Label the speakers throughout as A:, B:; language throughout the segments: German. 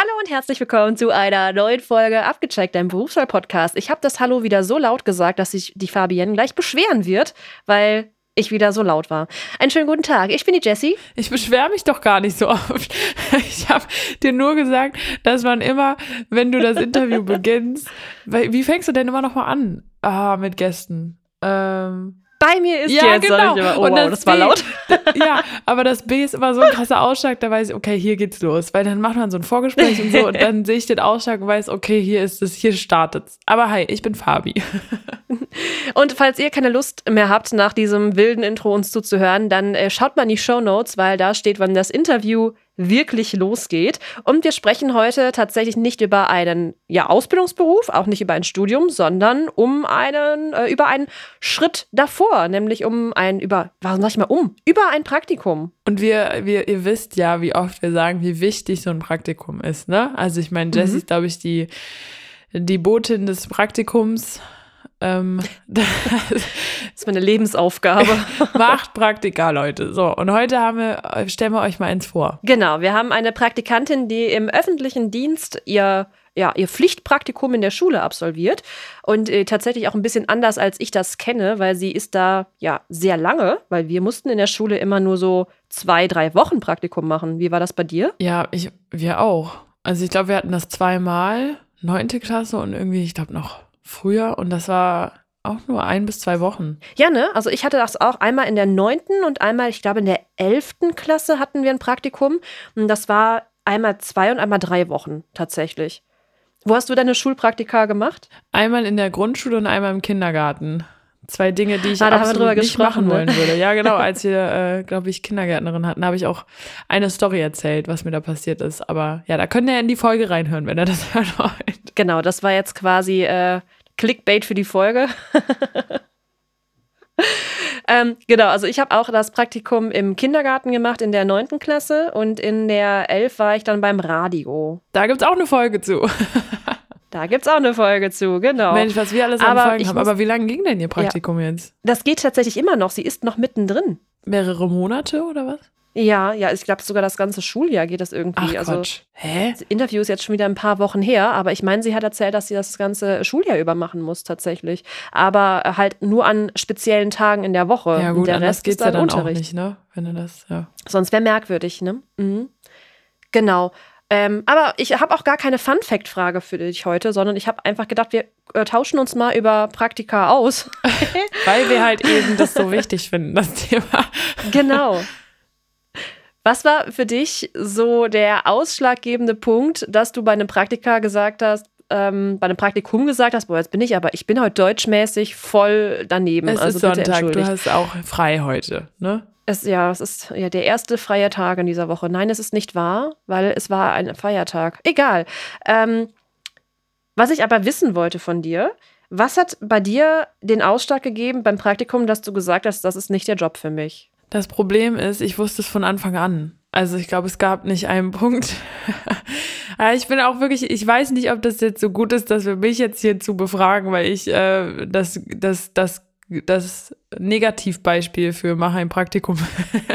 A: Hallo und herzlich willkommen zu einer neuen Folge Abgecheckt, dein Berufswahl-Podcast. Ich habe das Hallo wieder so laut gesagt, dass sich die Fabienne gleich beschweren wird, weil ich wieder so laut war. Einen schönen guten Tag. Ich bin die Jessie.
B: Ich beschwere mich doch gar nicht so oft. Ich habe dir nur gesagt, dass man immer, wenn du das Interview beginnst, wie fängst du denn immer noch mal an? Ah, mit Gästen. Ähm,
A: bei mir ist
B: ja,
A: jetzt.
B: Genau.
A: Immer, oh, und wow, das, das war laut.
B: ja, aber das B ist immer so ein krasser Ausschlag, da weiß ich, okay, hier geht's los. Weil dann macht man so ein Vorgespräch und so und dann sehe ich den Ausschlag und weiß, okay, hier ist es, hier startet's. Aber hi, ich bin Fabi.
A: und falls ihr keine Lust mehr habt, nach diesem wilden Intro uns zuzuhören, dann äh, schaut mal in die Show Notes, weil da steht, wann das Interview wirklich losgeht. Und wir sprechen heute tatsächlich nicht über einen ja, Ausbildungsberuf, auch nicht über ein Studium, sondern um einen, äh, über einen Schritt davor, nämlich um ein, über, warum sag ich mal um, über ein Praktikum.
B: Und wir, wir, ihr wisst ja, wie oft wir sagen, wie wichtig so ein Praktikum ist, ne? Also ich meine, Jessie mhm. ist, glaube ich, die, die Botin des Praktikums ähm,
A: das ist meine Lebensaufgabe.
B: Macht Praktika, Leute. So, und heute haben wir, stellen wir euch mal eins vor.
A: Genau, wir haben eine Praktikantin, die im öffentlichen Dienst ihr ja, ihr Pflichtpraktikum in der Schule absolviert und äh, tatsächlich auch ein bisschen anders als ich das kenne, weil sie ist da ja sehr lange, weil wir mussten in der Schule immer nur so zwei, drei Wochen Praktikum machen. Wie war das bei dir?
B: Ja, ich, wir auch. Also ich glaube, wir hatten das zweimal, neunte Klasse und irgendwie, ich glaube noch früher und das war auch nur ein bis zwei Wochen.
A: Ja, ne? Also ich hatte das auch einmal in der neunten und einmal, ich glaube, in der elften Klasse hatten wir ein Praktikum. Und das war einmal zwei und einmal drei Wochen tatsächlich. Wo hast du deine Schulpraktika gemacht?
B: Einmal in der Grundschule und einmal im Kindergarten. Zwei Dinge, die ich ah, absolut nicht machen ne? wollen würde. Ja, genau. Als wir, äh, glaube ich, Kindergärtnerin hatten, habe ich auch eine Story erzählt, was mir da passiert ist. Aber ja, da könnt ihr in die Folge reinhören, wenn ihr das hören wollt.
A: Genau, das war jetzt quasi äh, Clickbait für die Folge. ähm, genau, also ich habe auch das Praktikum im Kindergarten gemacht in der 9. Klasse und in der 11 war ich dann beim Radio.
B: Da gibt es auch eine Folge zu.
A: da gibt es auch eine Folge zu, genau.
B: Mensch, was wir alles an aber Folgen haben. Aber wie lange ging denn Ihr Praktikum ja, jetzt?
A: Das geht tatsächlich immer noch. Sie ist noch mittendrin.
B: Mehrere Monate oder was?
A: Ja, ja, ich glaube sogar das ganze Schuljahr geht das irgendwie.
B: Ach,
A: also
B: Quatsch. Hä?
A: Das Interview ist jetzt schon wieder ein paar Wochen her, aber ich meine, sie hat erzählt, dass sie das ganze Schuljahr über machen muss tatsächlich. Aber halt nur an speziellen Tagen in der Woche.
B: Ja, gut,
A: der
B: Rest geht's ja dann
A: Unterricht.
B: auch nicht, ne? Wenn du das, ja.
A: Sonst wäre merkwürdig, ne? Mhm. Genau. Ähm, aber ich habe auch gar keine Fun-Fact-Frage für dich heute, sondern ich habe einfach gedacht, wir äh, tauschen uns mal über Praktika aus.
B: Weil wir halt eben das so wichtig finden, das Thema.
A: Genau. Was war für dich so der ausschlaggebende Punkt, dass du bei einem Praktika gesagt hast, ähm, bei einem Praktikum gesagt hast, boah, jetzt bin ich aber, ich bin heute deutschmäßig voll daneben.
B: Es
A: also
B: ist Sonntag, du hast auch frei heute, ne?
A: Es, ja, es ist ja der erste freie Tag in dieser Woche. Nein, es ist nicht wahr, weil es war ein Feiertag. Egal. Ähm, was ich aber wissen wollte von dir, was hat bei dir den Ausschlag gegeben beim Praktikum, dass du gesagt hast, das ist nicht der Job für mich?
B: Das Problem ist, ich wusste es von Anfang an. Also ich glaube, es gab nicht einen Punkt. ich bin auch wirklich, ich weiß nicht, ob das jetzt so gut ist, dass wir mich jetzt hier zu befragen, weil ich äh, das, das, das, das Negativbeispiel für mache ein Praktikum.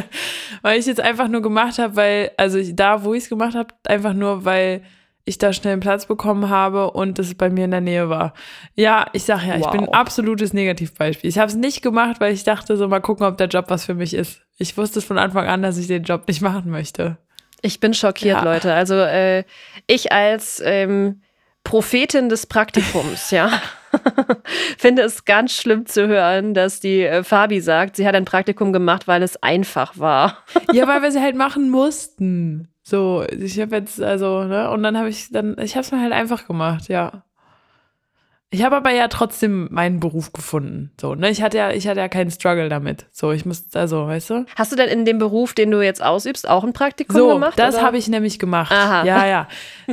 B: weil ich jetzt einfach nur gemacht habe, weil, also ich, da, wo ich es gemacht habe, einfach nur, weil ich da schnell einen Platz bekommen habe und es bei mir in der Nähe war. Ja, ich sage ja, wow. ich bin ein absolutes Negativbeispiel. Ich habe es nicht gemacht, weil ich dachte so, mal gucken, ob der Job was für mich ist. Ich wusste es von Anfang an, dass ich den Job nicht machen möchte.
A: Ich bin schockiert, ja. Leute. Also äh, ich als ähm, Prophetin des Praktikums, ja, finde es ganz schlimm zu hören, dass die äh, Fabi sagt, sie hat ein Praktikum gemacht, weil es einfach war.
B: ja, weil wir sie halt machen mussten. So, ich habe jetzt, also, ne, und dann habe ich dann, ich habe es mir halt einfach gemacht, ja. Ich habe aber ja trotzdem meinen Beruf gefunden. So, ne? Ich hatte ja, ich hatte ja keinen Struggle damit. So, ich musste, also, weißt du?
A: Hast du denn in dem Beruf, den du jetzt ausübst, auch ein Praktikum
B: so,
A: gemacht?
B: Das habe ich nämlich gemacht. Aha. Ja, ja.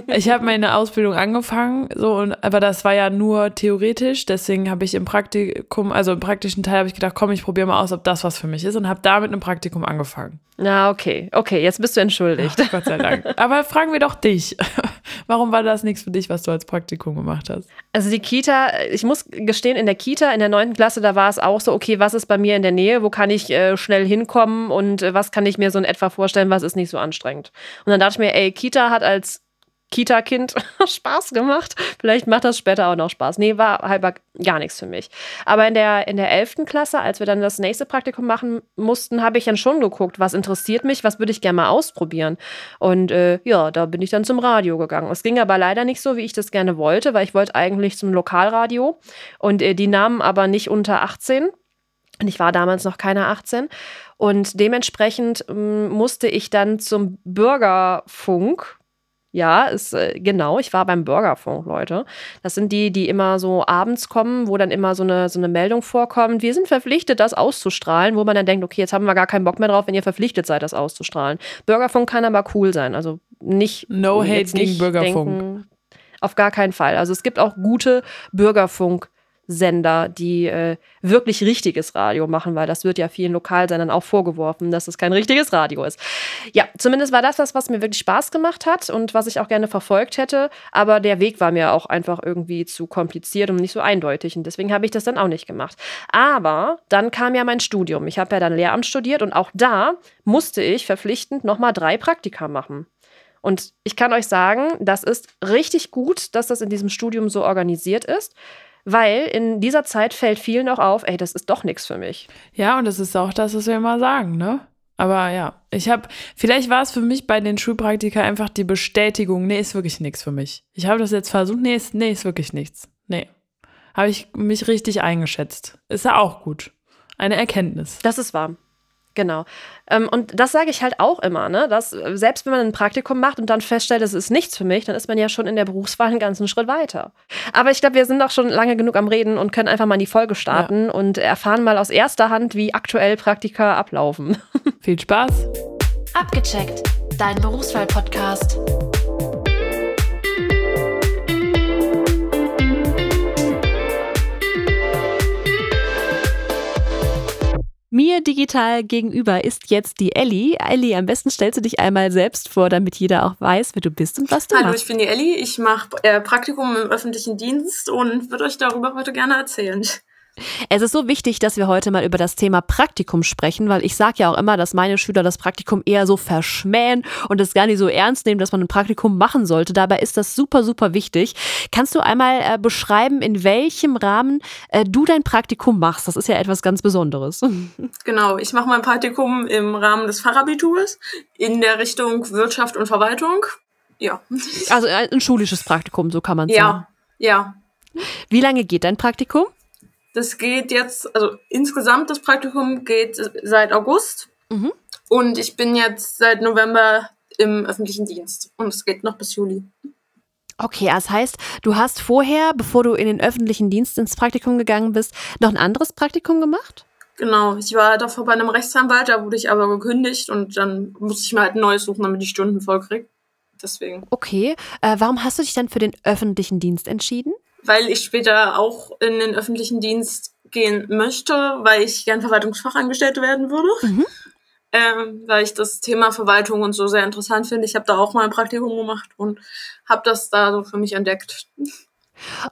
B: Ich habe meine Ausbildung angefangen, so, und, aber das war ja nur theoretisch. Deswegen habe ich im Praktikum, also im praktischen Teil, habe ich gedacht, komm, ich probiere mal aus, ob das was für mich ist und habe da mit einem Praktikum angefangen.
A: Na, okay. Okay, jetzt bist du entschuldigt.
B: Ach, Gott sei Dank. Aber fragen wir doch dich. Warum war das nichts für dich, was du als Praktikum gemacht hast?
A: Also die Kita, ich muss gestehen, in der Kita, in der neunten Klasse, da war es auch so, okay, was ist bei mir in der Nähe, wo kann ich äh, schnell hinkommen und äh, was kann ich mir so in etwa vorstellen, was ist nicht so anstrengend. Und dann dachte ich mir, ey, Kita hat als Kita-Kind Spaß gemacht. Vielleicht macht das später auch noch Spaß. Nee, war halber gar nichts für mich. Aber in der, in der 11. Klasse, als wir dann das nächste Praktikum machen mussten, habe ich dann schon geguckt, was interessiert mich, was würde ich gerne mal ausprobieren. Und äh, ja, da bin ich dann zum Radio gegangen. Es ging aber leider nicht so, wie ich das gerne wollte, weil ich wollte eigentlich zum Lokalradio und äh, die nahmen aber nicht unter 18. Und ich war damals noch keine 18. Und dementsprechend ähm, musste ich dann zum Bürgerfunk ja, ist äh, genau. Ich war beim Bürgerfunk, Leute. Das sind die, die immer so abends kommen, wo dann immer so eine, so eine Meldung vorkommt. Wir sind verpflichtet, das auszustrahlen, wo man dann denkt, okay, jetzt haben wir gar keinen Bock mehr drauf, wenn ihr verpflichtet seid, das auszustrahlen. Bürgerfunk kann aber cool sein. Also nicht.
B: No hate gegen Bürgerfunk. Denken,
A: auf gar keinen Fall. Also es gibt auch gute Bürgerfunk. Sender, die äh, wirklich richtiges Radio machen, weil das wird ja vielen Lokalsendern auch vorgeworfen, dass es kein richtiges Radio ist. Ja, zumindest war das das, was mir wirklich Spaß gemacht hat und was ich auch gerne verfolgt hätte, aber der Weg war mir auch einfach irgendwie zu kompliziert und nicht so eindeutig und deswegen habe ich das dann auch nicht gemacht. Aber dann kam ja mein Studium. Ich habe ja dann Lehramt studiert und auch da musste ich verpflichtend nochmal drei Praktika machen. Und ich kann euch sagen, das ist richtig gut, dass das in diesem Studium so organisiert ist. Weil in dieser Zeit fällt vielen auch auf, ey, das ist doch nichts für mich.
B: Ja, und das ist auch das, was wir immer sagen, ne? Aber ja, ich habe, vielleicht war es für mich bei den Schulpraktika einfach die Bestätigung, nee, ist wirklich nichts für mich. Ich habe das jetzt versucht, nee, ist, nee, ist wirklich nichts. Nee. Habe ich mich richtig eingeschätzt. Ist ja auch gut. Eine Erkenntnis.
A: Das ist wahr. Genau. Ähm, und das sage ich halt auch immer, ne? Dass äh, selbst wenn man ein Praktikum macht und dann feststellt, es ist nichts für mich, dann ist man ja schon in der Berufswahl einen ganzen Schritt weiter. Aber ich glaube, wir sind auch schon lange genug am Reden und können einfach mal in die Folge starten ja. und erfahren mal aus erster Hand, wie aktuell Praktika ablaufen.
B: Viel Spaß!
C: Abgecheckt, dein Berufswahl-Podcast.
A: Mir digital gegenüber ist jetzt die Elli. Elli, am besten stellst du dich einmal selbst vor, damit jeder auch weiß, wer du bist und was du
D: Hallo,
A: machst.
D: Hallo, ich bin die Elli. Ich mache äh, Praktikum im öffentlichen Dienst und würde euch darüber heute gerne erzählen.
A: Es ist so wichtig, dass wir heute mal über das Thema Praktikum sprechen, weil ich sage ja auch immer, dass meine Schüler das Praktikum eher so verschmähen und es gar nicht so ernst nehmen, dass man ein Praktikum machen sollte. Dabei ist das super, super wichtig. Kannst du einmal äh, beschreiben, in welchem Rahmen äh, du dein Praktikum machst? Das ist ja etwas ganz Besonderes.
D: Genau, ich mache mein Praktikum im Rahmen des Fachabiturs in der Richtung Wirtschaft und Verwaltung. Ja.
A: Also äh, ein schulisches Praktikum, so kann man sagen.
D: Ja, ja.
A: Wie lange geht dein Praktikum?
D: Das geht jetzt, also insgesamt das Praktikum geht seit August. Mhm. Und ich bin jetzt seit November im öffentlichen Dienst. Und es geht noch bis Juli.
A: Okay, das heißt, du hast vorher, bevor du in den öffentlichen Dienst ins Praktikum gegangen bist, noch ein anderes Praktikum gemacht?
D: Genau, ich war davor bei einem Rechtsanwalt, da wurde ich aber gekündigt und dann musste ich mir halt ein neues suchen, damit ich Stunden voll kriege. Deswegen.
A: Okay, äh, warum hast du dich dann für den öffentlichen Dienst entschieden?
D: Weil ich später auch in den öffentlichen Dienst gehen möchte, weil ich gern Verwaltungsfachangestellte werden würde. Mhm. Ähm, weil ich das Thema Verwaltung und so sehr interessant finde. Ich habe da auch mal ein Praktikum gemacht und habe das da so für mich entdeckt.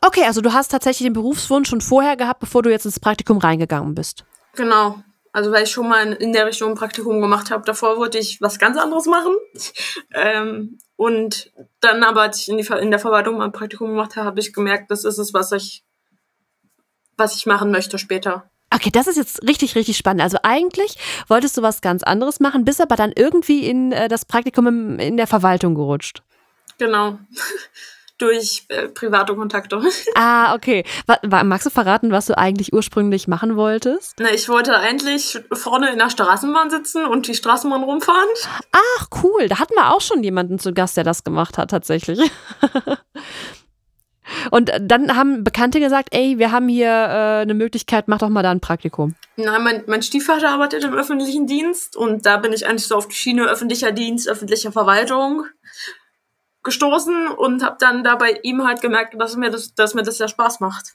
A: Okay, also du hast tatsächlich den Berufswunsch schon vorher gehabt, bevor du jetzt ins Praktikum reingegangen bist.
D: Genau. Also weil ich schon mal in der Richtung ein Praktikum gemacht habe. Davor wollte ich was ganz anderes machen. Ähm, und dann aber, als ich in, die, in der Verwaltung mein Praktikum gemacht habe, habe ich gemerkt, das ist es, was ich, was ich machen möchte später.
A: Okay, das ist jetzt richtig, richtig spannend. Also eigentlich wolltest du was ganz anderes machen, bist aber dann irgendwie in äh, das Praktikum im, in der Verwaltung gerutscht.
D: Genau. Durch äh, private Kontakte.
A: Ah, okay. magst du verraten, was du eigentlich ursprünglich machen wolltest?
D: Na, ich wollte eigentlich vorne in der Straßenbahn sitzen und die Straßenbahn rumfahren.
A: Ach, cool. Da hatten wir auch schon jemanden zu Gast, der das gemacht hat, tatsächlich. Und dann haben Bekannte gesagt, ey, wir haben hier äh, eine Möglichkeit, mach doch mal da ein Praktikum.
D: Nein, mein, mein Stiefvater arbeitet im öffentlichen Dienst und da bin ich eigentlich so auf die Schiene öffentlicher Dienst, öffentliche Verwaltung gestoßen und habe dann da bei ihm halt gemerkt, dass mir das, dass mir das ja Spaß macht.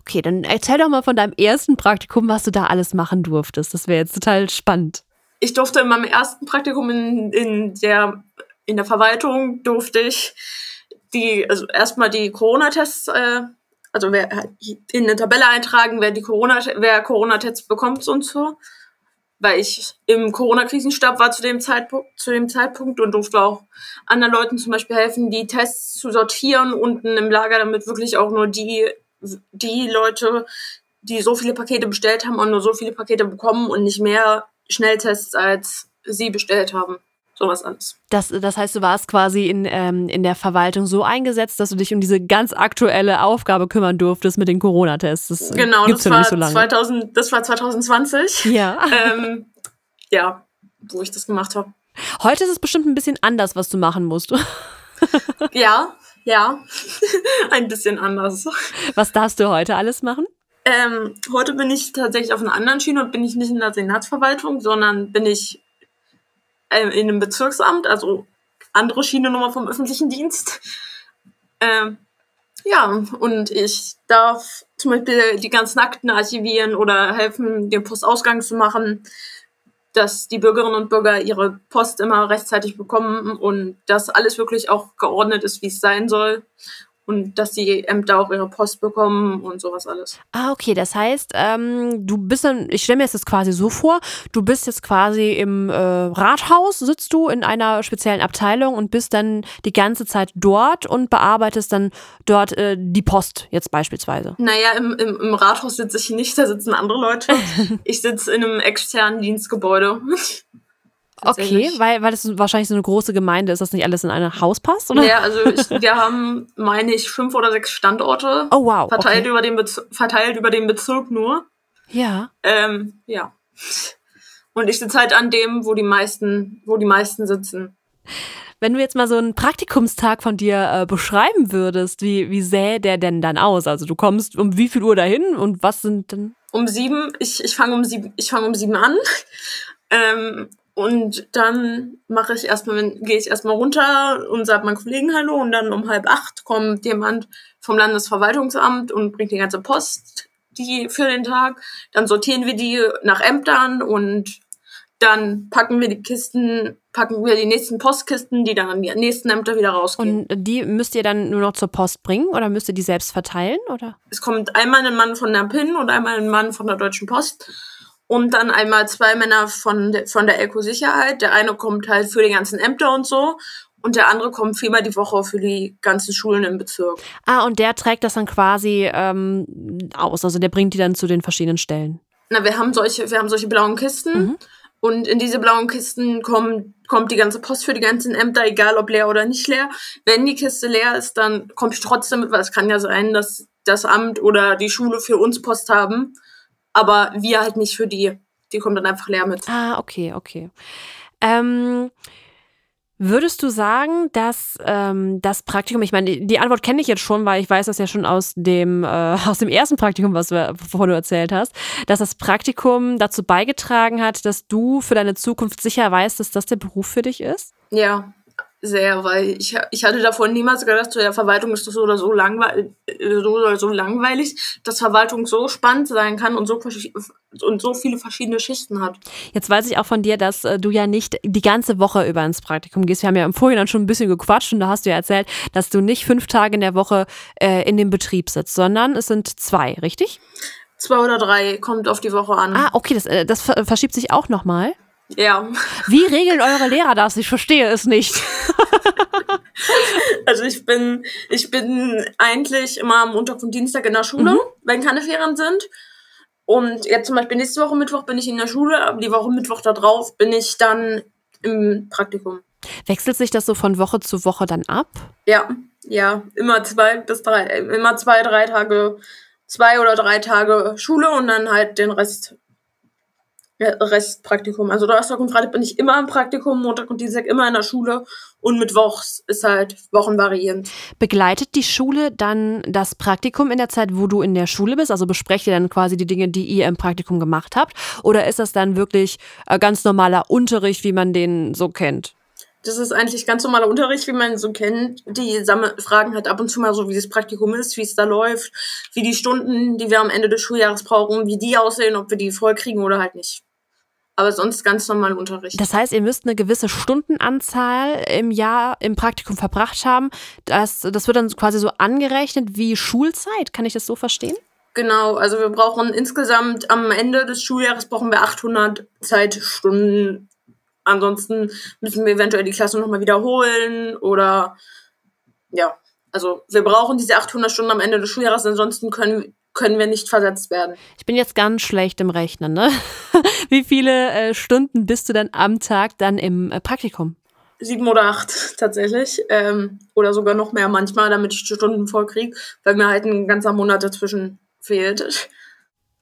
A: Okay, dann erzähl doch mal von deinem ersten Praktikum, was du da alles machen durftest. Das wäre jetzt total spannend.
D: Ich durfte in meinem ersten Praktikum in, in der in der Verwaltung durfte ich die also erstmal die Corona-Tests äh, also wer in eine Tabelle eintragen, wer die Corona wer Corona-Tests bekommt und so. Weil ich im Corona-Krisenstab war zu dem, Zeitpunkt, zu dem Zeitpunkt und durfte auch anderen Leuten zum Beispiel helfen, die Tests zu sortieren unten im Lager, damit wirklich auch nur die, die Leute, die so viele Pakete bestellt haben und nur so viele Pakete bekommen und nicht mehr Schnelltests als sie bestellt haben sowas alles.
A: Das, das heißt, du warst quasi in, ähm, in der Verwaltung so eingesetzt, dass du dich um diese ganz aktuelle Aufgabe kümmern durftest mit den Corona-Tests. Das
D: genau, das, ja war so 2000, das war 2020.
A: Ja.
D: Ähm, ja, wo ich das gemacht habe.
A: Heute ist es bestimmt ein bisschen anders, was du machen musst.
D: ja, ja, ein bisschen anders.
A: Was darfst du heute alles machen?
D: Ähm, heute bin ich tatsächlich auf einer anderen Schiene und bin ich nicht in der Senatsverwaltung, sondern bin ich äh, in einem Bezirksamt, also andere Schienennummer vom öffentlichen Dienst. Ähm, ja, und ich darf zum Beispiel die ganzen Akten archivieren oder helfen, den Postausgang zu machen, dass die Bürgerinnen und Bürger ihre Post immer rechtzeitig bekommen und dass alles wirklich auch geordnet ist, wie es sein soll und dass die Ämter auch ihre Post bekommen und sowas alles.
A: Ah, okay. Das heißt, ähm, du bist dann, ich stelle mir das quasi so vor, du bist jetzt quasi im äh, Rathaus, sitzt du in einer speziellen Abteilung und bist dann die ganze Zeit dort und bearbeitest dann dort äh, die Post jetzt beispielsweise.
D: Naja, im, im, im Rathaus sitze ich nicht, da sitzen andere Leute. ich sitze in einem externen Dienstgebäude.
A: Okay, weil, weil das wahrscheinlich so eine große Gemeinde ist, dass nicht alles in ein Haus passt, oder?
D: Ja, also ich, wir haben, meine ich, fünf oder sechs Standorte.
A: Oh wow.
D: Verteilt,
A: okay.
D: über, den verteilt über den Bezirk nur.
A: Ja.
D: Ähm, ja. Und ich sitze halt an dem, wo die meisten, wo die meisten sitzen.
A: Wenn du jetzt mal so einen Praktikumstag von dir äh, beschreiben würdest, wie, wie sähe der denn dann aus? Also du kommst um wie viel Uhr dahin und was sind denn?
D: Um sieben, ich, ich fange um sieben, ich fange um sieben an. Ähm, und dann mache ich erstmal, gehe ich erstmal runter und sage meinen Kollegen Hallo und dann um halb acht kommt jemand vom Landesverwaltungsamt und bringt die ganze Post die für den Tag. Dann sortieren wir die nach Ämtern und dann packen wir die Kisten, packen wir die nächsten Postkisten, die dann an die nächsten Ämter wieder rausgehen.
A: Und die müsst ihr dann nur noch zur Post bringen oder müsst ihr die selbst verteilen, oder?
D: Es kommt einmal ein Mann von der PIN und einmal ein Mann von der Deutschen Post und dann einmal zwei Männer von, de, von der Elko-Sicherheit. Der eine kommt halt für die ganzen Ämter und so und der andere kommt viermal die Woche für die ganzen Schulen im Bezirk.
A: Ah, und der trägt das dann quasi ähm, aus, also der bringt die dann zu den verschiedenen Stellen.
D: Na, wir haben solche, wir haben solche blauen Kisten mhm. und in diese blauen Kisten kommt, kommt die ganze Post für die ganzen Ämter, egal ob leer oder nicht leer. Wenn die Kiste leer ist, dann komme ich trotzdem mit, weil es kann ja sein, dass das Amt oder die Schule für uns Post haben aber wir halt nicht für die. Die kommen dann einfach leer mit.
A: Ah, okay, okay. Ähm, würdest du sagen, dass ähm, das Praktikum, ich meine, die Antwort kenne ich jetzt schon, weil ich weiß das ja schon aus dem, äh, aus dem ersten Praktikum, was du, wovon du erzählt hast, dass das Praktikum dazu beigetragen hat, dass du für deine Zukunft sicher weißt, dass das der Beruf für dich ist?
D: Ja, sehr, weil ich, ich hatte davor niemals gedacht, so, ja, Verwaltung ist so oder so, langweilig, so oder so langweilig, dass Verwaltung so spannend sein kann und so, und so viele verschiedene Schichten hat.
A: Jetzt weiß ich auch von dir, dass äh, du ja nicht die ganze Woche über ins Praktikum gehst. Wir haben ja im Vorhinein schon ein bisschen gequatscht und da hast du ja erzählt, dass du nicht fünf Tage in der Woche äh, in dem Betrieb sitzt, sondern es sind zwei, richtig?
D: Zwei oder drei kommt auf die Woche an.
A: Ah, okay, das, äh, das verschiebt sich auch nochmal.
D: Ja.
A: Wie regeln eure Lehrer das? Ich verstehe es nicht.
D: also ich bin, ich bin eigentlich immer am Montag und Dienstag in der Schule, mhm. wenn keine Ferien sind. Und jetzt zum Beispiel nächste Woche Mittwoch bin ich in der Schule, aber die Woche Mittwoch da drauf bin ich dann im Praktikum.
A: Wechselt sich das so von Woche zu Woche dann ab?
D: Ja, ja, immer zwei bis drei, immer zwei, drei Tage, zwei oder drei Tage Schule und dann halt den Rest Restpraktikum. Also Donnerstag und Freitag bin ich immer im Praktikum, Montag und Dienstag immer in der Schule und Mittwochs ist halt wochenvariierend.
A: Begleitet die Schule dann das Praktikum in der Zeit, wo du in der Schule bist? Also besprecht ihr dann quasi die Dinge, die ihr im Praktikum gemacht habt? Oder ist das dann wirklich äh, ganz normaler Unterricht, wie man den so kennt?
D: Das ist eigentlich ganz normaler Unterricht, wie man so kennt. Die fragen halt ab und zu mal so, wie das Praktikum ist, wie es da läuft, wie die Stunden, die wir am Ende des Schuljahres brauchen, wie die aussehen, ob wir die voll kriegen oder halt nicht aber sonst ganz normal Unterricht.
A: Das heißt, ihr müsst eine gewisse Stundenanzahl im Jahr im Praktikum verbracht haben. Das, das wird dann quasi so angerechnet wie Schulzeit. Kann ich das so verstehen?
D: Genau, also wir brauchen insgesamt am Ende des Schuljahres brauchen wir 800 Zeitstunden. Ansonsten müssen wir eventuell die Klasse nochmal wiederholen oder ja, also wir brauchen diese 800 Stunden am Ende des Schuljahres, ansonsten können, können wir nicht versetzt werden.
A: Ich bin jetzt ganz schlecht im Rechnen, ne? Wie viele äh, Stunden bist du denn am Tag dann im äh, Praktikum?
D: Sieben oder acht tatsächlich. Ähm, oder sogar noch mehr manchmal, damit ich die Stunden voll kriege, weil mir halt ein ganzer Monat dazwischen fehlt.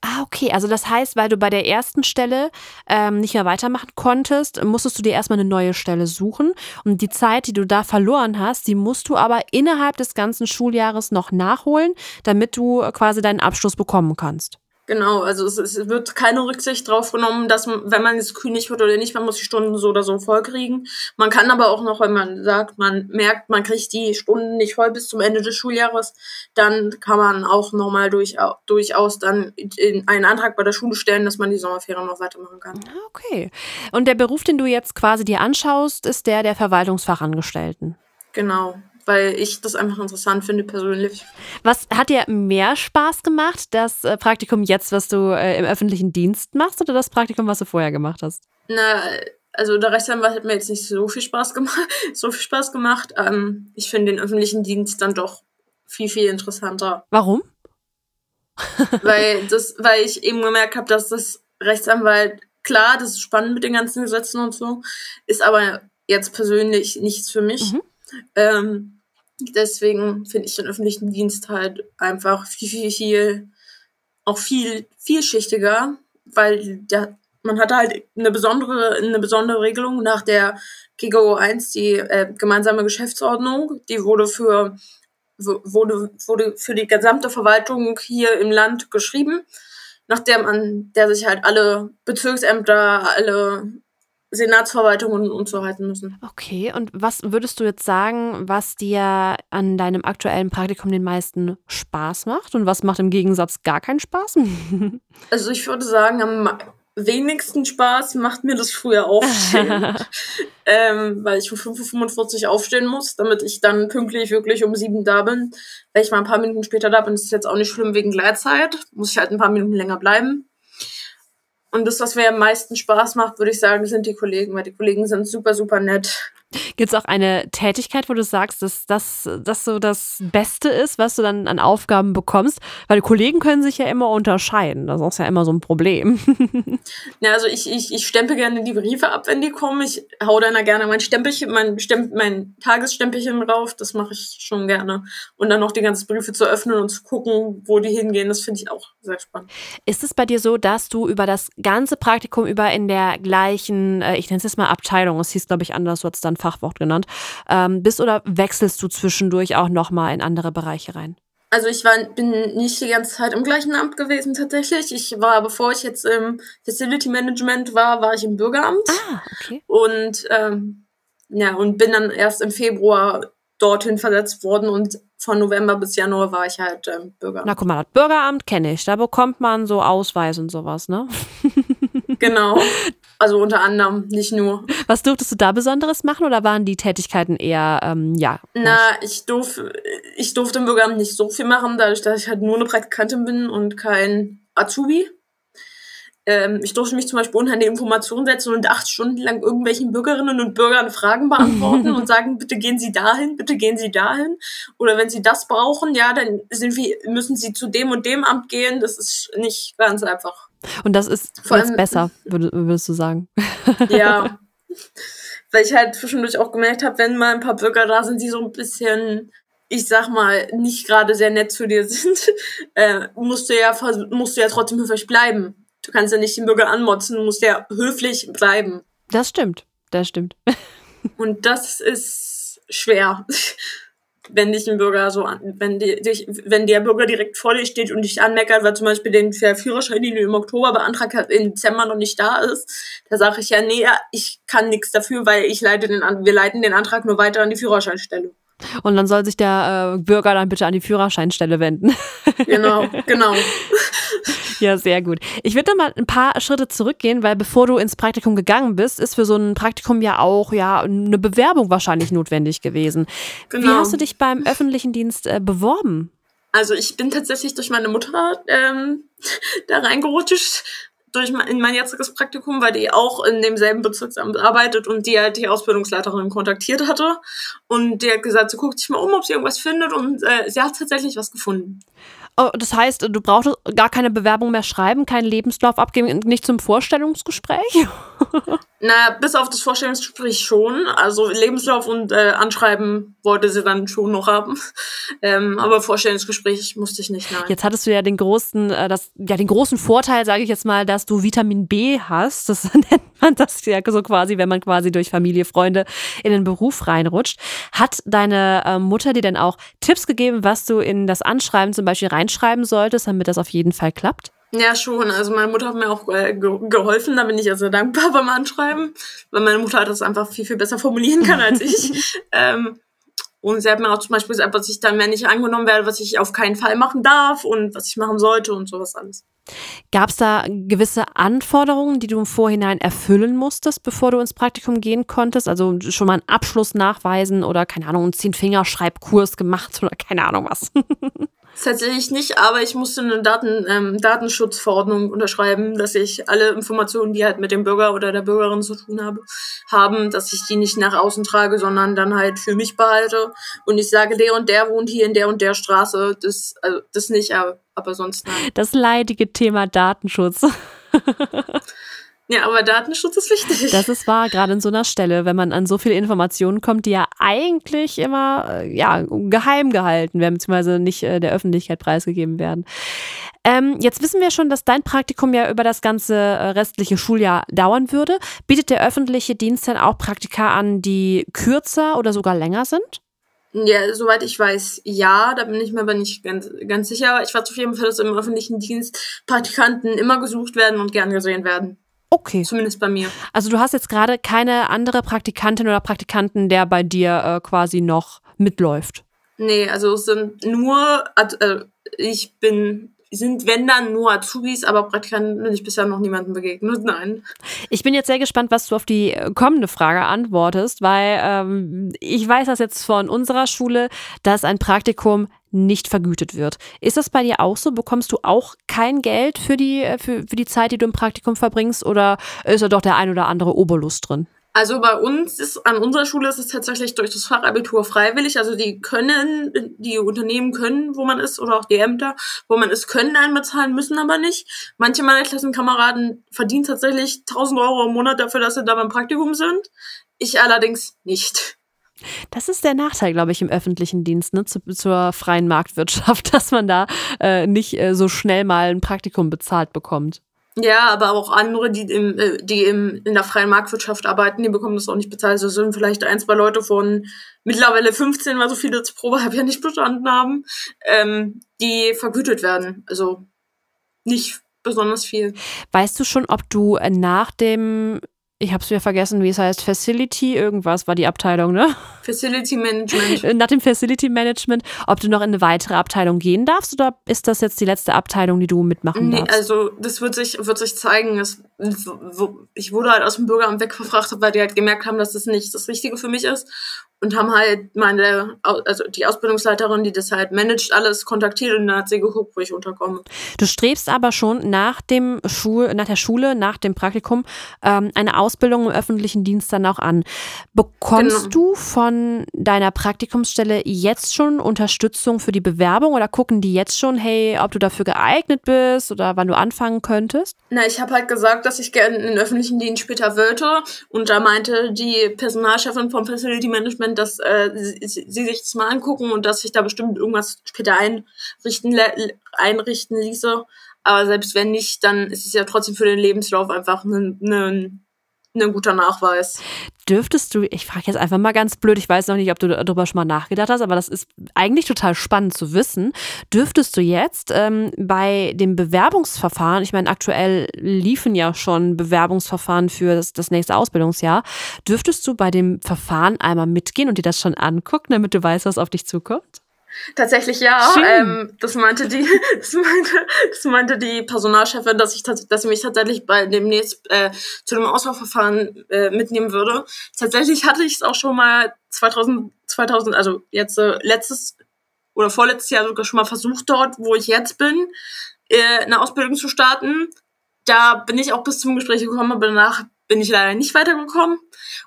A: Ah, okay. Also das heißt, weil du bei der ersten Stelle ähm, nicht mehr weitermachen konntest, musstest du dir erstmal eine neue Stelle suchen. Und die Zeit, die du da verloren hast, die musst du aber innerhalb des ganzen Schuljahres noch nachholen, damit du quasi deinen Abschluss bekommen kannst.
D: Genau, also es, es wird keine Rücksicht drauf genommen, dass man, wenn man jetzt König wird oder nicht, man muss die Stunden so oder so voll kriegen. Man kann aber auch noch, wenn man sagt, man merkt, man kriegt die Stunden nicht voll bis zum Ende des Schuljahres, dann kann man auch nochmal durch, durchaus dann in einen Antrag bei der Schule stellen, dass man die Sommerferien noch weitermachen kann.
A: Ah, okay. Und der Beruf, den du jetzt quasi dir anschaust, ist der der Verwaltungsfachangestellten.
D: Genau weil ich das einfach interessant finde persönlich.
A: Was hat dir mehr Spaß gemacht, das äh, Praktikum jetzt, was du äh, im öffentlichen Dienst machst, oder das Praktikum, was du vorher gemacht hast?
D: Na, also der Rechtsanwalt hat mir jetzt nicht so viel Spaß gemacht. so viel Spaß gemacht. Ähm, ich finde den öffentlichen Dienst dann doch viel viel interessanter.
A: Warum?
D: weil das, weil ich eben gemerkt habe, dass das Rechtsanwalt klar, das ist spannend mit den ganzen Gesetzen und so, ist aber jetzt persönlich nichts für mich. Mhm. Ähm, Deswegen finde ich den öffentlichen Dienst halt einfach viel, viel, viel, auch viel vielschichtiger, weil der, man hat halt eine besondere, eine besondere Regelung. Nach der GGO 1, die äh, gemeinsame Geschäftsordnung, die wurde für, wurde, wurde für die gesamte Verwaltung hier im Land geschrieben, nach der man, der sich halt alle Bezirksämter, alle Senatsverwaltungen und so halten müssen.
A: Okay, und was würdest du jetzt sagen, was dir an deinem aktuellen Praktikum den meisten Spaß macht und was macht im Gegensatz gar keinen Spaß?
D: also ich würde sagen, am wenigsten Spaß macht mir das früher aufstehen, ähm, weil ich um 5.45 Uhr aufstehen muss, damit ich dann pünktlich wirklich um sieben da bin. Wenn ich mal ein paar Minuten später da bin, ist es jetzt auch nicht schlimm wegen Gleitzeit, muss ich halt ein paar Minuten länger bleiben. Und das, was mir am meisten Spaß macht, würde ich sagen, sind die Kollegen, weil die Kollegen sind super, super nett.
A: Gibt es auch eine Tätigkeit, wo du sagst, dass das dass so das Beste ist, was du dann an Aufgaben bekommst? Weil Kollegen können sich ja immer unterscheiden. Das ist ja immer so ein Problem.
D: ja, also ich, ich, ich stempel gerne die Briefe ab, wenn die kommen. Ich hau dann da gerne mein Stempelchen, mein, Stemp mein Tagesstempelchen drauf. Das mache ich schon gerne. Und dann noch die ganzen Briefe zu öffnen und zu gucken, wo die hingehen, das finde ich auch sehr spannend.
A: Ist es bei dir so, dass du über das ganze Praktikum über in der gleichen, äh, ich nenne es jetzt mal Abteilung, es hieß glaube ich anders, du hast dann Fachwort genannt, ähm, bist oder wechselst du zwischendurch auch nochmal in andere Bereiche rein?
D: Also ich war, bin nicht die ganze Zeit im gleichen Amt gewesen tatsächlich. Ich war, bevor ich jetzt im Facility Management war, war ich im Bürgeramt.
A: Ah, okay.
D: Und ähm, ja, und bin dann erst im Februar dorthin versetzt worden und von November bis Januar war ich halt ähm, Bürgeramt.
A: Na guck mal, das Bürgeramt kenne ich. Da bekommt man so Ausweis und sowas, ne?
D: genau. Also unter anderem, nicht nur.
A: Was durftest du da Besonderes machen oder waren die Tätigkeiten eher, ähm, ja?
D: Na, ich, durf, ich durfte im Bürgeramt nicht so viel machen, dadurch, dass ich halt nur eine Praktikantin bin und kein Azubi. Ähm, ich durfte mich zum Beispiel unter eine Information setzen und acht Stunden lang irgendwelchen Bürgerinnen und Bürgern Fragen beantworten und sagen, bitte gehen Sie dahin, bitte gehen Sie dahin. Oder wenn Sie das brauchen, ja, dann sind wir, müssen Sie zu dem und dem Amt gehen. Das ist nicht ganz einfach.
A: Und das ist Vor jetzt besser, würdest du sagen.
D: Ja. Weil ich halt zwischendurch auch gemerkt habe, wenn mal ein paar Bürger da sind, die so ein bisschen, ich sag mal, nicht gerade sehr nett zu dir sind, äh, musst du ja, musst du ja trotzdem höflich bleiben. Du kannst ja nicht den Bürger anmotzen, du musst ja höflich bleiben.
A: Das stimmt, das stimmt.
D: Und das ist schwer wenn dich ein Bürger so an, wenn die, dich, wenn der Bürger direkt vor dir steht und dich anmeckert, weil zum Beispiel den Führerschein, den du im Oktober beantragt hast, im Dezember noch nicht da ist, da sage ich ja, nee, ich kann nichts dafür, weil ich leite den wir leiten den Antrag nur weiter an die Führerscheinstelle.
A: Und dann soll sich der äh, Bürger dann bitte an die Führerscheinstelle wenden.
D: Genau, genau.
A: Ja, sehr gut. Ich würde mal ein paar Schritte zurückgehen, weil bevor du ins Praktikum gegangen bist, ist für so ein Praktikum ja auch ja eine Bewerbung wahrscheinlich notwendig gewesen. Genau. Wie hast du dich beim öffentlichen Dienst äh, beworben?
D: Also ich bin tatsächlich durch meine Mutter ähm, da reingerutscht durch mein, in mein jetziges Praktikum, weil die auch in demselben Bezirksamt arbeitet und die halt die Ausbildungsleiterin kontaktiert hatte. Und die hat gesagt, sie guckt sich mal um, ob sie irgendwas findet und äh, sie hat tatsächlich was gefunden.
A: Oh, das heißt, du brauchst gar keine Bewerbung mehr schreiben, keinen Lebenslauf abgeben, nicht zum Vorstellungsgespräch?
D: Na, bis auf das Vorstellungsgespräch schon. Also Lebenslauf und äh, Anschreiben wollte sie dann schon noch haben. Ähm, aber Vorstellungsgespräch musste ich nicht. Nein.
A: Jetzt hattest du ja den großen, äh, das, ja den großen Vorteil, sage ich jetzt mal, dass du Vitamin B hast. Das nennt man das ja so quasi, wenn man quasi durch Familie, Freunde in den Beruf reinrutscht. Hat deine äh, Mutter dir denn auch Tipps gegeben, was du in das Anschreiben zum Beispiel reinschreiben solltest, damit das auf jeden Fall klappt?
D: Ja, schon. Also meine Mutter hat mir auch äh, geholfen, da bin ich ja sehr dankbar beim Anschreiben, weil meine Mutter das einfach viel, viel besser formulieren kann als ich. ähm, und sie hat mir auch zum Beispiel gesagt, was ich dann, wenn ich angenommen werde, was ich auf keinen Fall machen darf und was ich machen sollte und sowas alles.
A: Gab es da gewisse Anforderungen, die du im Vorhinein erfüllen musstest, bevor du ins Praktikum gehen konntest? Also schon mal einen Abschluss nachweisen oder, keine Ahnung, einen Zehn-Fingerschreibkurs gemacht oder keine Ahnung was?
D: Tatsächlich nicht, aber ich musste eine Daten, ähm, Datenschutzverordnung unterschreiben, dass ich alle Informationen, die halt mit dem Bürger oder der Bürgerin zu tun habe, haben, dass ich die nicht nach außen trage, sondern dann halt für mich behalte. Und ich sage, der und der wohnt hier in der und der Straße, das, also, das nicht, aber, sonst nein.
A: Das leidige Thema Datenschutz.
D: Ja, aber Datenschutz ist wichtig.
A: Das ist wahr, gerade in so einer Stelle, wenn man an so viele Informationen kommt, die ja eigentlich immer äh, ja, geheim gehalten werden, beziehungsweise nicht äh, der Öffentlichkeit preisgegeben werden. Ähm, jetzt wissen wir schon, dass dein Praktikum ja über das ganze äh, restliche Schuljahr dauern würde. Bietet der öffentliche Dienst dann auch Praktika an, die kürzer oder sogar länger sind?
D: Ja, soweit ich weiß, ja, da bin ich mir aber nicht ganz, ganz sicher. Ich weiß auf jeden Fall, dass im öffentlichen Dienst Praktikanten immer gesucht werden und gern gesehen werden.
A: Okay.
D: Zumindest bei mir.
A: Also du hast jetzt gerade keine andere Praktikantin oder Praktikanten, der bei dir äh, quasi noch mitläuft.
D: Nee, also es sind nur, äh, ich bin sind, wenn dann, nur Azubis, aber Praktikanten bin ich bisher noch niemandem begegnet. Nein.
A: Ich bin jetzt sehr gespannt, was du auf die äh, kommende Frage antwortest, weil ähm, ich weiß das jetzt von unserer Schule, dass ein Praktikum nicht vergütet wird. Ist das bei dir auch so? Bekommst du auch kein Geld für die, äh, für, für die Zeit, die du im Praktikum verbringst oder ist da doch der ein oder andere Oberlust drin?
D: Also bei uns ist, an unserer Schule ist es tatsächlich durch das Fachabitur freiwillig. Also die können, die Unternehmen können, wo man ist, oder auch die Ämter, wo man ist, können einen bezahlen, müssen aber nicht. Manche meiner Klassenkameraden verdienen tatsächlich 1000 Euro im Monat dafür, dass sie da beim Praktikum sind. Ich allerdings nicht.
A: Das ist der Nachteil, glaube ich, im öffentlichen Dienst, ne, zu, zur freien Marktwirtschaft, dass man da äh, nicht äh, so schnell mal ein Praktikum bezahlt bekommt.
D: Ja, aber auch andere, die, im, äh, die im, in der freien Marktwirtschaft arbeiten, die bekommen das auch nicht bezahlt. Also sind vielleicht ein, zwei Leute von mittlerweile 15, weil so viele zur Probe ja nicht bestanden haben, ähm, die vergütet werden. Also nicht besonders viel.
A: Weißt du schon, ob du nach dem ich habe es wieder vergessen, wie es heißt, Facility, irgendwas war die Abteilung, ne?
D: Facility Management.
A: Nach dem Facility Management, ob du noch in eine weitere Abteilung gehen darfst oder ist das jetzt die letzte Abteilung, die du mitmachen nee, darfst?
D: Also das wird sich, wird sich zeigen. Es, ich wurde halt aus dem Bürgeramt wegverfrachtet, weil die halt gemerkt haben, dass das nicht das Richtige für mich ist und haben halt meine, also die Ausbildungsleiterin, die das halt managt, alles kontaktiert und dann hat sie geguckt, wo ich unterkomme.
A: Du strebst aber schon nach dem Schul, nach der Schule, nach dem Praktikum ähm, eine Ausbildung im öffentlichen Dienst dann auch an. Bekommst genau. du von deiner Praktikumsstelle jetzt schon Unterstützung für die Bewerbung oder gucken die jetzt schon, hey, ob du dafür geeignet bist oder wann du anfangen könntest?
D: Na, ich habe halt gesagt, dass ich gerne in den öffentlichen Dienst später wollte und da meinte die Personalchefin vom Facility Management Management, dass äh, sie, sie sich das mal angucken und dass sich da bestimmt irgendwas später einrichten, einrichten ließe. Aber selbst wenn nicht, dann ist es ja trotzdem für den Lebenslauf einfach ein, ein ein guter Nachweis.
A: Dürftest du, ich frage jetzt einfach mal ganz blöd, ich weiß noch nicht, ob du darüber schon mal nachgedacht hast, aber das ist eigentlich total spannend zu wissen. Dürftest du jetzt ähm, bei dem Bewerbungsverfahren, ich meine, aktuell liefen ja schon Bewerbungsverfahren für das, das nächste Ausbildungsjahr, dürftest du bei dem Verfahren einmal mitgehen und dir das schon angucken, damit du weißt, was auf dich zukommt?
D: Tatsächlich ja. Ähm, das meinte die, das meinte, das meinte die Personalchefin, dass ich, dass sie mich tatsächlich bei demnächst äh, zu dem Auswahlverfahren äh, mitnehmen würde. Tatsächlich hatte ich es auch schon mal 2000, 2000, also jetzt äh, letztes oder vorletztes Jahr sogar schon mal versucht, dort, wo ich jetzt bin, äh, eine Ausbildung zu starten. Da bin ich auch bis zum Gespräch gekommen, aber danach bin ich leider nicht weitergekommen.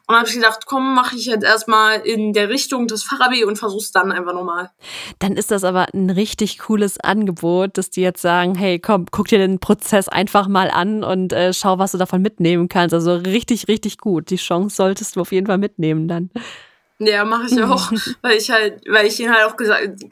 D: Und habe ich gedacht, komm, mache ich jetzt erstmal in der Richtung des Fachabi und versuch's dann einfach nochmal.
A: Dann ist das aber ein richtig cooles Angebot, dass die jetzt sagen, hey, komm, guck dir den Prozess einfach mal an und äh, schau, was du davon mitnehmen kannst. Also richtig, richtig gut. Die Chance solltest du auf jeden Fall mitnehmen dann.
D: Ja, mache ich auch, weil ich halt, weil ich ihn halt auch gesagt,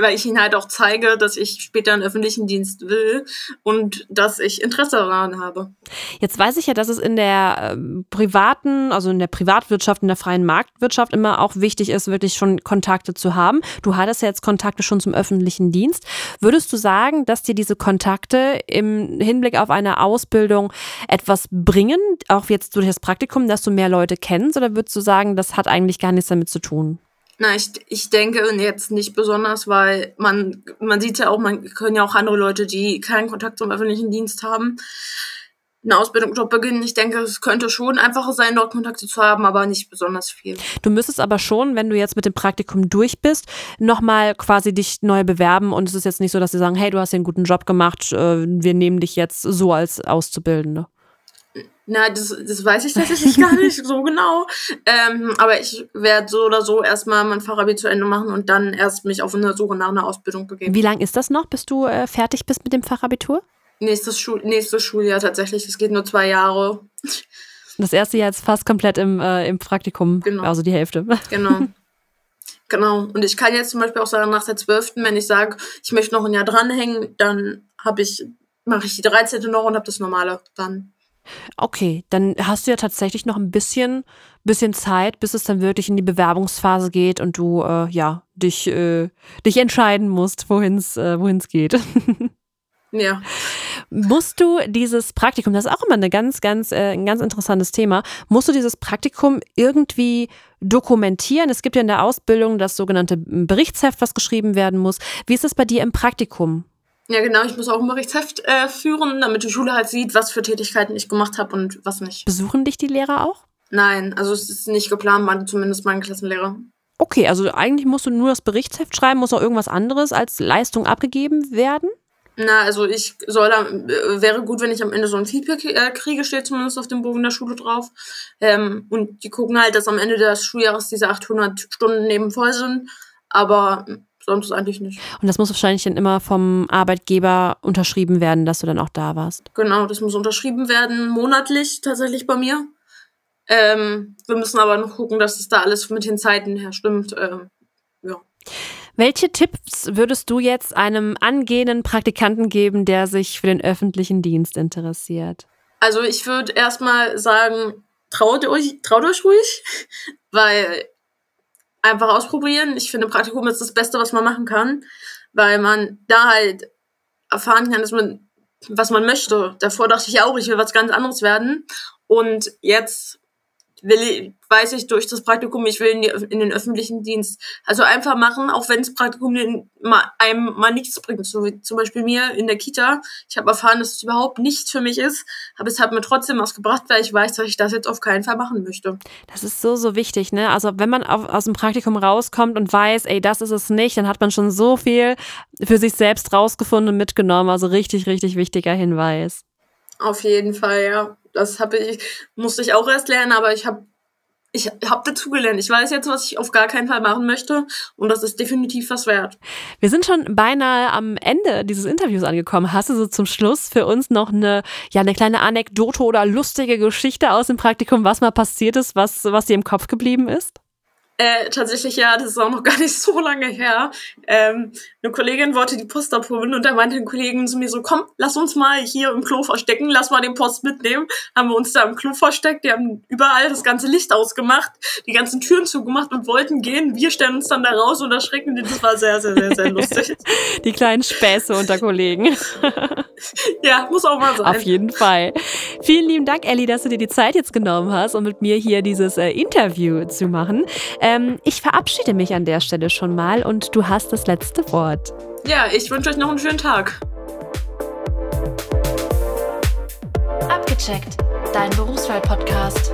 D: weil ich ihn halt auch zeige, dass ich später einen öffentlichen Dienst will und dass ich Interesse daran habe.
A: Jetzt weiß ich ja, dass es in der äh, privaten, also in der Privatwirtschaft, in der freien Marktwirtschaft immer auch wichtig ist, wirklich schon Kontakte zu haben. Du hattest ja jetzt Kontakte schon zum öffentlichen Dienst. Würdest du sagen, dass dir diese Kontakte im Hinblick auf eine Ausbildung etwas bringen, auch jetzt durch das Praktikum, dass du mehr Leute kennst, oder würdest du sagen, das hat eigentlich gar nichts damit zu tun?
D: Na, ich, ich denke jetzt nicht besonders, weil man, man sieht ja auch, man können ja auch andere Leute, die keinen Kontakt zum öffentlichen Dienst haben, eine Ausbildung dort beginnen. Ich denke, es könnte schon einfacher sein, dort Kontakte zu haben, aber nicht besonders viel.
A: Du müsstest aber schon, wenn du jetzt mit dem Praktikum durch bist, nochmal quasi dich neu bewerben und es ist jetzt nicht so, dass sie sagen, hey, du hast hier einen guten Job gemacht, äh, wir nehmen dich jetzt so als Auszubildende.
D: Na, das, das weiß ich tatsächlich gar nicht so genau. Ähm, aber ich werde so oder so erstmal mein Fachabi zu Ende machen und dann erst mich auf eine Suche nach einer Ausbildung begeben.
A: Wie lang ist das noch, bis du äh, fertig bist mit dem Fachabitur?
D: Nächstes, Schul nächstes Schuljahr tatsächlich. Es geht nur zwei Jahre.
A: Das erste Jahr ist fast komplett im, äh, im Praktikum, genau. also die Hälfte.
D: Genau. Genau. Und ich kann jetzt zum Beispiel auch sagen, nach der 12., wenn ich sage, ich möchte noch ein Jahr dranhängen, dann habe ich, mache ich die 13. noch und habe das normale dann.
A: Okay, dann hast du ja tatsächlich noch ein bisschen, bisschen Zeit, bis es dann wirklich in die Bewerbungsphase geht und du äh, ja dich, äh, dich entscheiden musst, wohin es äh, wohin's geht.
D: Ja.
A: Musst du dieses Praktikum, das ist auch immer eine ganz, ganz, äh, ein ganz interessantes Thema, musst du dieses Praktikum irgendwie dokumentieren? Es gibt ja in der Ausbildung das sogenannte Berichtsheft, was geschrieben werden muss. Wie ist es bei dir im Praktikum?
D: Ja, genau. Ich muss auch ein Berichtsheft äh, führen, damit die Schule halt sieht, was für Tätigkeiten ich gemacht habe und was nicht.
A: Besuchen dich die Lehrer auch?
D: Nein, also es ist nicht geplant, man, zumindest mein Klassenlehrer.
A: Okay, also eigentlich musst du nur das Berichtsheft schreiben, muss auch irgendwas anderes als Leistung abgegeben werden?
D: Na, also ich soll da, äh, wäre gut, wenn ich am Ende so ein Feedback äh, kriege, steht zumindest auf dem Bogen der Schule drauf. Ähm, und die gucken halt, dass am Ende des Schuljahres diese 800 Stunden neben voll sind. Aber sonst eigentlich nicht.
A: Und das muss wahrscheinlich dann immer vom Arbeitgeber unterschrieben werden, dass du dann auch da warst.
D: Genau, das muss unterschrieben werden, monatlich tatsächlich bei mir. Ähm, wir müssen aber noch gucken, dass es da alles mit den Zeiten her stimmt. Ähm, ja.
A: Welche Tipps würdest du jetzt einem angehenden Praktikanten geben, der sich für den öffentlichen Dienst interessiert?
D: Also ich würde erstmal sagen, traut euch, traut euch ruhig, weil einfach ausprobieren. Ich finde, Praktikum ist das Beste, was man machen kann, weil man da halt erfahren kann, dass man, was man möchte. Davor dachte ich auch, ich will was ganz anderes werden. Und jetzt will weiß ich durch das Praktikum, ich will in, die, in den öffentlichen Dienst. Also einfach machen, auch wenn das Praktikum den, ma, einem mal nichts bringt. So wie zum Beispiel mir in der Kita. Ich habe erfahren, dass es überhaupt nichts für mich ist, aber es hat mir trotzdem was gebracht, weil ich weiß, dass ich das jetzt auf keinen Fall machen möchte.
A: Das ist so, so wichtig, ne? Also wenn man auf, aus dem Praktikum rauskommt und weiß, ey, das ist es nicht, dann hat man schon so viel für sich selbst rausgefunden und mitgenommen. Also richtig, richtig wichtiger Hinweis.
D: Auf jeden Fall, ja. Das habe ich, musste ich auch erst lernen, aber ich habe ich habe dazugelernt. Ich weiß jetzt, was ich auf gar keinen Fall machen möchte und das ist definitiv was wert.
A: Wir sind schon beinahe am Ende dieses Interviews angekommen. Hast du so zum Schluss für uns noch eine ja eine kleine Anekdote oder lustige Geschichte aus dem Praktikum, was mal passiert ist, was was dir im Kopf geblieben ist?
D: Äh, tatsächlich ja, das ist auch noch gar nicht so lange her. Ähm, eine Kollegin wollte die Post abholen und da meinte ein Kollegen zu mir so, komm, lass uns mal hier im Klo verstecken, lass mal den Post mitnehmen. Haben wir uns da im Klo versteckt, die haben überall das ganze Licht ausgemacht, die ganzen Türen zugemacht und wollten gehen. Wir stellen uns dann da raus und erschrecken die. Das war sehr, sehr, sehr, sehr lustig.
A: Die kleinen Späße unter Kollegen.
D: ja, muss auch mal sein.
A: Auf jeden Fall. Vielen lieben Dank, Ellie, dass du dir die Zeit jetzt genommen hast, um mit mir hier dieses äh, Interview zu machen. Äh, ähm, ich verabschiede mich an der Stelle schon mal und du hast das letzte Wort.
D: Ja, ich wünsche euch noch einen schönen Tag.
C: Abgecheckt, dein Berufswahl-Podcast.